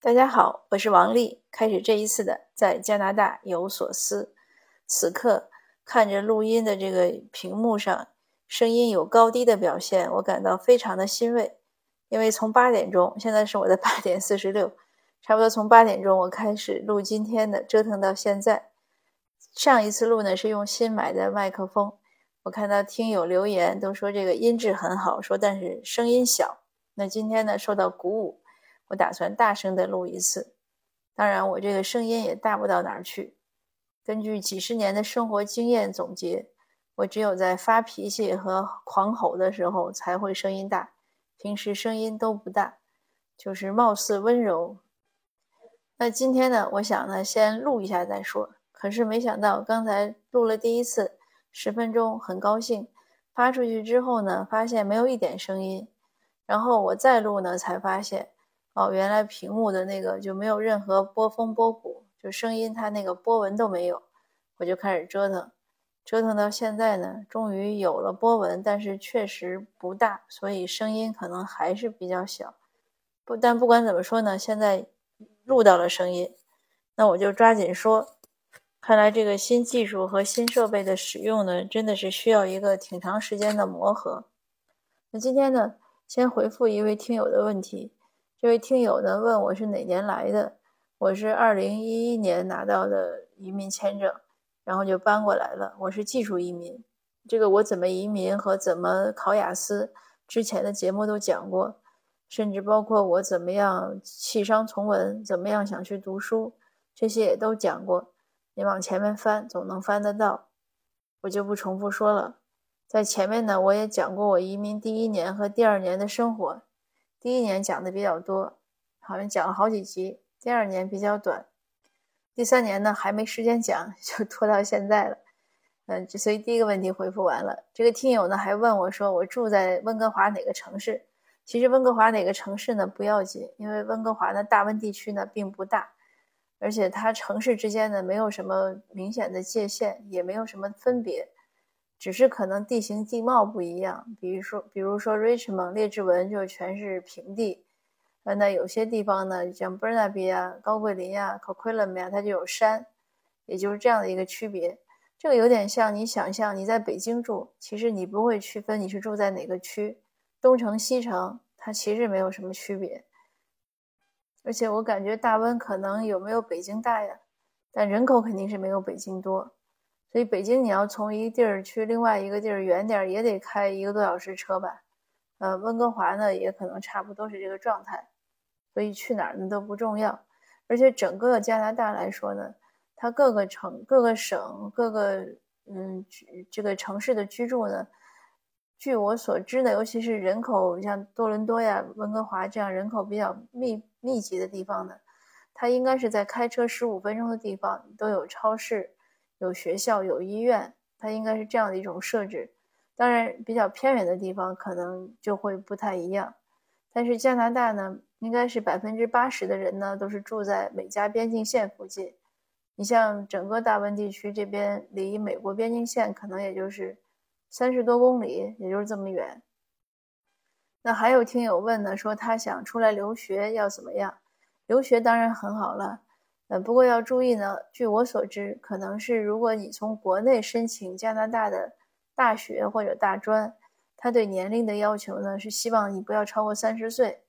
大家好，我是王丽。开始这一次的在加拿大有所思。此刻看着录音的这个屏幕上，声音有高低的表现，我感到非常的欣慰。因为从八点钟，现在是我的八点四十六，差不多从八点钟我开始录今天的，折腾到现在。上一次录呢是用新买的麦克风，我看到听友留言都说这个音质很好，说但是声音小。那今天呢受到鼓舞。我打算大声的录一次，当然我这个声音也大不到哪儿去。根据几十年的生活经验总结，我只有在发脾气和狂吼的时候才会声音大，平时声音都不大，就是貌似温柔。那今天呢，我想呢先录一下再说。可是没想到刚才录了第一次十分钟，很高兴发出去之后呢，发现没有一点声音，然后我再录呢，才发现。哦，原来屏幕的那个就没有任何波峰波谷，就声音它那个波纹都没有，我就开始折腾，折腾到现在呢，终于有了波纹，但是确实不大，所以声音可能还是比较小。不但不管怎么说呢，现在录到了声音，那我就抓紧说。看来这个新技术和新设备的使用呢，真的是需要一个挺长时间的磨合。那今天呢，先回复一位听友的问题。这位听友呢问我是哪年来的，我是二零一一年拿到的移民签证，然后就搬过来了。我是技术移民，这个我怎么移民和怎么考雅思，之前的节目都讲过，甚至包括我怎么样弃商从文，怎么样想去读书，这些也都讲过。你往前面翻，总能翻得到，我就不重复说了。在前面呢，我也讲过我移民第一年和第二年的生活。第一年讲的比较多，好像讲了好几集。第二年比较短，第三年呢还没时间讲，就拖到现在了。嗯，所以第一个问题回复完了。这个听友呢还问我说，我住在温哥华哪个城市？其实温哥华哪个城市呢不要紧，因为温哥华的大温地区呢并不大，而且它城市之间呢没有什么明显的界限，也没有什么分别。只是可能地形地貌不一样，比如说，比如说 Richmond 列治文就全是平地，呃，那有些地方呢，像 Burnaby 啊、高桂林啊、Coquitlam 呀，它就有山，也就是这样的一个区别。这个有点像你想象你在北京住，其实你不会区分你是住在哪个区，东城西城，它其实没有什么区别。而且我感觉大温可能有没有北京大呀，但人口肯定是没有北京多。所以北京你要从一个地儿去另外一个地儿远点儿也得开一个多小时车吧，呃，温哥华呢也可能差不多是这个状态，所以去哪儿呢都不重要，而且整个加拿大来说呢，它各个城、各个省、各个嗯这个城市的居住呢，据我所知呢，尤其是人口像多伦多呀、温哥华这样人口比较密密集的地方呢，它应该是在开车十五分钟的地方都有超市。有学校，有医院，它应该是这样的一种设置。当然，比较偏远的地方可能就会不太一样。但是加拿大呢，应该是百分之八十的人呢都是住在美加边境线附近。你像整个大温地区这边，离美国边境线可能也就是三十多公里，也就是这么远。那还有听友问呢，说他想出来留学要怎么样？留学当然很好了。呃，不过要注意呢。据我所知，可能是如果你从国内申请加拿大的大学或者大专，他对年龄的要求呢是希望你不要超过三十岁。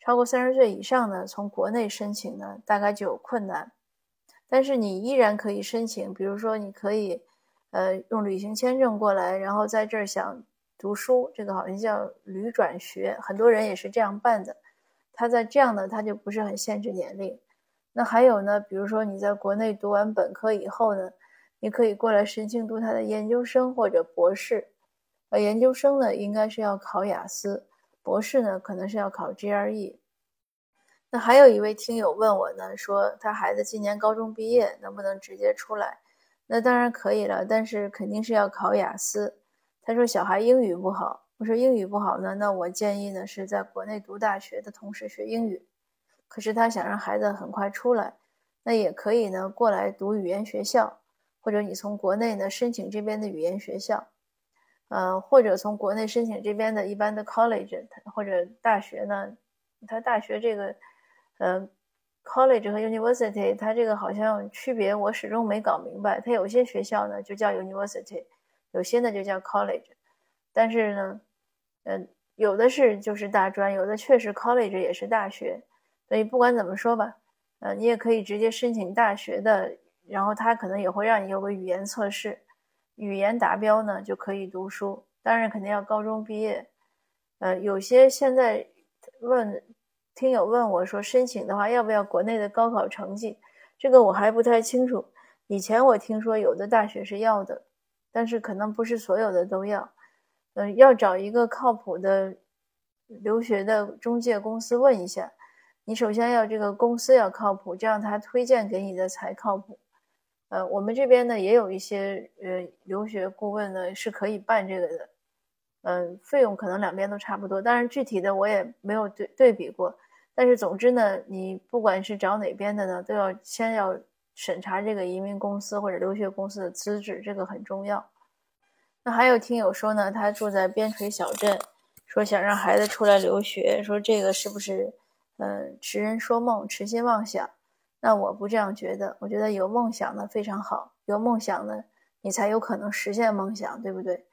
超过三十岁以上呢，从国内申请呢大概就有困难。但是你依然可以申请，比如说你可以，呃，用旅行签证过来，然后在这儿想读书，这个好像叫旅转学，很多人也是这样办的。他在这样呢，他就不是很限制年龄。那还有呢，比如说你在国内读完本科以后呢，你可以过来申请读他的研究生或者博士。呃，研究生呢应该是要考雅思，博士呢可能是要考 GRE。那还有一位听友问我呢，说他孩子今年高中毕业，能不能直接出来？那当然可以了，但是肯定是要考雅思。他说小孩英语不好，我说英语不好呢，那我建议呢是在国内读大学的同时学英语。可是他想让孩子很快出来，那也可以呢，过来读语言学校，或者你从国内呢申请这边的语言学校，呃，或者从国内申请这边的一般的 college 或者大学呢，他大学这个，呃 college 和 university，它这个好像区别我始终没搞明白。它有些学校呢就叫 university，有些呢就叫 college。但是呢，嗯，有的是就是大专，有的确实 college 也是大学。所以不管怎么说吧，呃，你也可以直接申请大学的，然后他可能也会让你有个语言测试，语言达标呢就可以读书。当然肯定要高中毕业。呃，有些现在问听友问我说，申请的话要不要国内的高考成绩？这个我还不太清楚。以前我听说有的大学是要的，但是可能不是所有的都要。嗯，要找一个靠谱的留学的中介公司问一下。你首先要这个公司要靠谱，这样他推荐给你的才靠谱。呃，我们这边呢也有一些呃留学顾问呢是可以办这个的。嗯，费用可能两边都差不多，当然具体的我也没有对对比过。但是总之呢，你不管是找哪边的呢，都要先要审查这个移民公司或者留学公司的资质，这个很重要。那还有听友说呢，他住在边陲小镇，说想让孩子出来留学，说这个是不是，嗯，痴人说梦，痴心妄想？那我不这样觉得，我觉得有梦想呢非常好，有梦想呢，你才有可能实现梦想，对不对？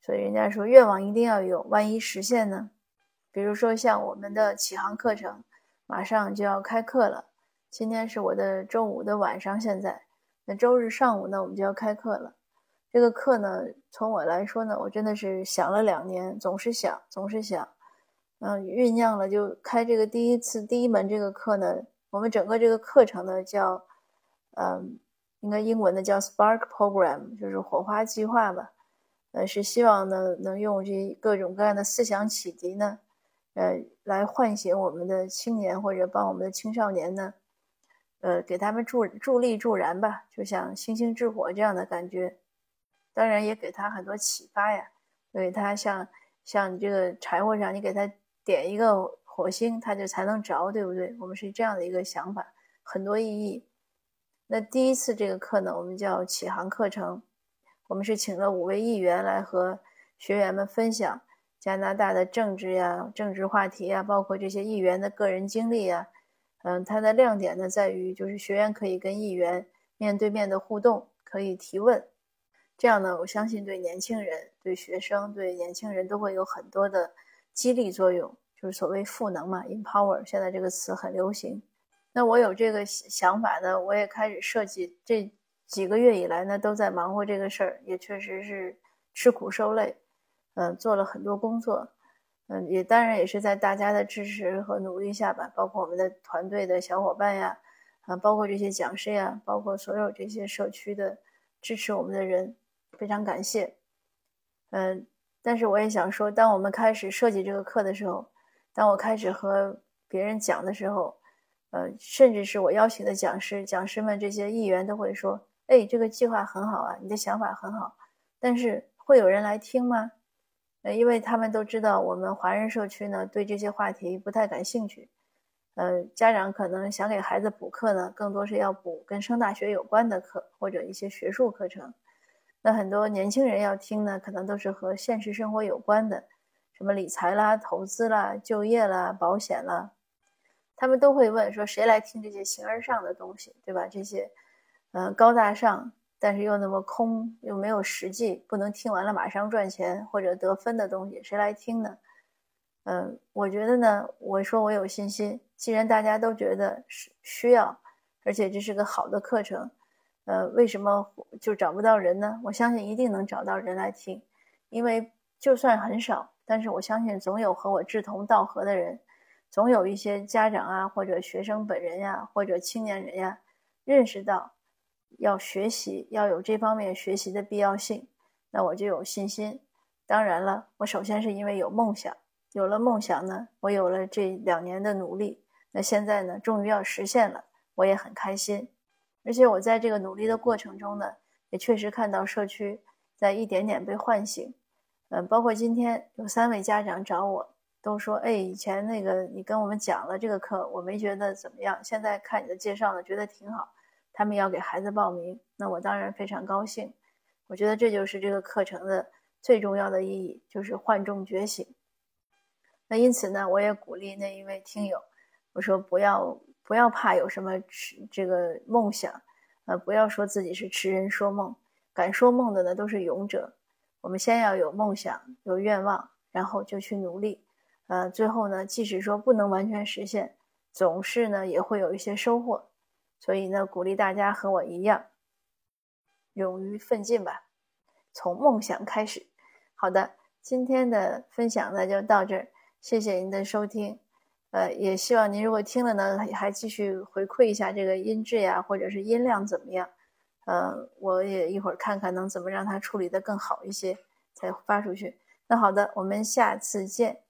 所以人家说愿望一定要有，万一实现呢？比如说像我们的启航课程，马上就要开课了，今天是我的周五的晚上，现在那周日上午呢，我们就要开课了。这个课呢，从我来说呢，我真的是想了两年，总是想，总是想，嗯，酝酿了就开这个第一次第一门这个课呢。我们整个这个课程呢叫，嗯，应该英文的叫 Spark Program，就是火花计划吧。呃，是希望呢能用这各种各样的思想启迪呢，呃，来唤醒我们的青年或者帮我们的青少年呢，呃，给他们助助力助燃吧，就像星星之火这样的感觉。当然也给他很多启发呀，所以他像像你这个柴火上，你给他点一个火星，它就才能着，对不对？我们是这样的一个想法，很多意义。那第一次这个课呢，我们叫启航课程，我们是请了五位议员来和学员们分享加拿大的政治呀、政治话题呀，包括这些议员的个人经历呀。嗯，它的亮点呢在于，就是学员可以跟议员面对面的互动，可以提问。这样呢，我相信对年轻人、对学生、对年轻人都会有很多的激励作用，就是所谓赋能嘛，empower。现在这个词很流行。那我有这个想法呢，我也开始设计。这几个月以来呢，都在忙活这个事儿，也确实是吃苦受累，嗯，做了很多工作，嗯，也当然也是在大家的支持和努力下吧，包括我们的团队的小伙伴呀，啊，包括这些讲师呀，包括所有这些社区的支持我们的人。非常感谢，嗯，但是我也想说，当我们开始设计这个课的时候，当我开始和别人讲的时候，呃，甚至是我邀请的讲师，讲师们这些议员都会说：“哎，这个计划很好啊，你的想法很好。”但是会有人来听吗？呃，因为他们都知道我们华人社区呢对这些话题不太感兴趣，呃，家长可能想给孩子补课呢，更多是要补跟升大学有关的课或者一些学术课程。那很多年轻人要听呢，可能都是和现实生活有关的，什么理财啦、投资啦、就业啦、保险啦，他们都会问说：谁来听这些形而上的东西，对吧？这些，嗯，高大上，但是又那么空，又没有实际，不能听完了马上赚钱或者得分的东西，谁来听呢？嗯，我觉得呢，我说我有信心，既然大家都觉得是需要，而且这是个好的课程。呃，为什么就找不到人呢？我相信一定能找到人来听，因为就算很少，但是我相信总有和我志同道合的人，总有一些家长啊，或者学生本人呀，或者青年人呀，认识到要学习，要有这方面学习的必要性，那我就有信心。当然了，我首先是因为有梦想，有了梦想呢，我有了这两年的努力，那现在呢，终于要实现了，我也很开心。而且我在这个努力的过程中呢，也确实看到社区在一点点被唤醒。嗯，包括今天有三位家长找我，都说：“哎，以前那个你跟我们讲了这个课，我没觉得怎么样，现在看你的介绍呢，觉得挺好。他们要给孩子报名，那我当然非常高兴。我觉得这就是这个课程的最重要的意义，就是唤众觉醒。那因此呢，我也鼓励那一位听友，我说不要。”不要怕有什么这个梦想，呃，不要说自己是痴人说梦，敢说梦的呢都是勇者。我们先要有梦想、有愿望，然后就去努力，呃，最后呢，即使说不能完全实现，总是呢也会有一些收获。所以呢，鼓励大家和我一样，勇于奋进吧，从梦想开始。好的，今天的分享呢就到这儿，谢谢您的收听。呃，也希望您如果听了呢，还继续回馈一下这个音质呀，或者是音量怎么样？呃，我也一会儿看看能怎么让它处理的更好一些，再发出去。那好的，我们下次见。